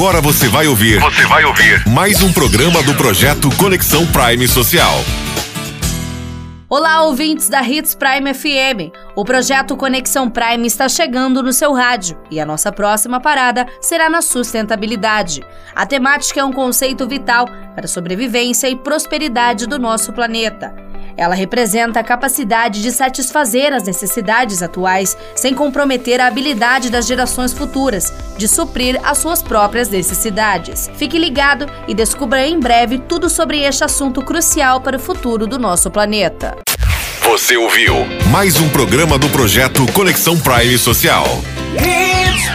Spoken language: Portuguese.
Agora você vai ouvir. Você vai ouvir mais um programa do projeto Conexão Prime Social. Olá, ouvintes da Hits Prime FM. O projeto Conexão Prime está chegando no seu rádio e a nossa próxima parada será na sustentabilidade. A temática é um conceito vital para a sobrevivência e prosperidade do nosso planeta. Ela representa a capacidade de satisfazer as necessidades atuais sem comprometer a habilidade das gerações futuras de suprir as suas próprias necessidades. Fique ligado e descubra em breve tudo sobre este assunto crucial para o futuro do nosso planeta. Você ouviu mais um programa do projeto Conexão Prime Social. It's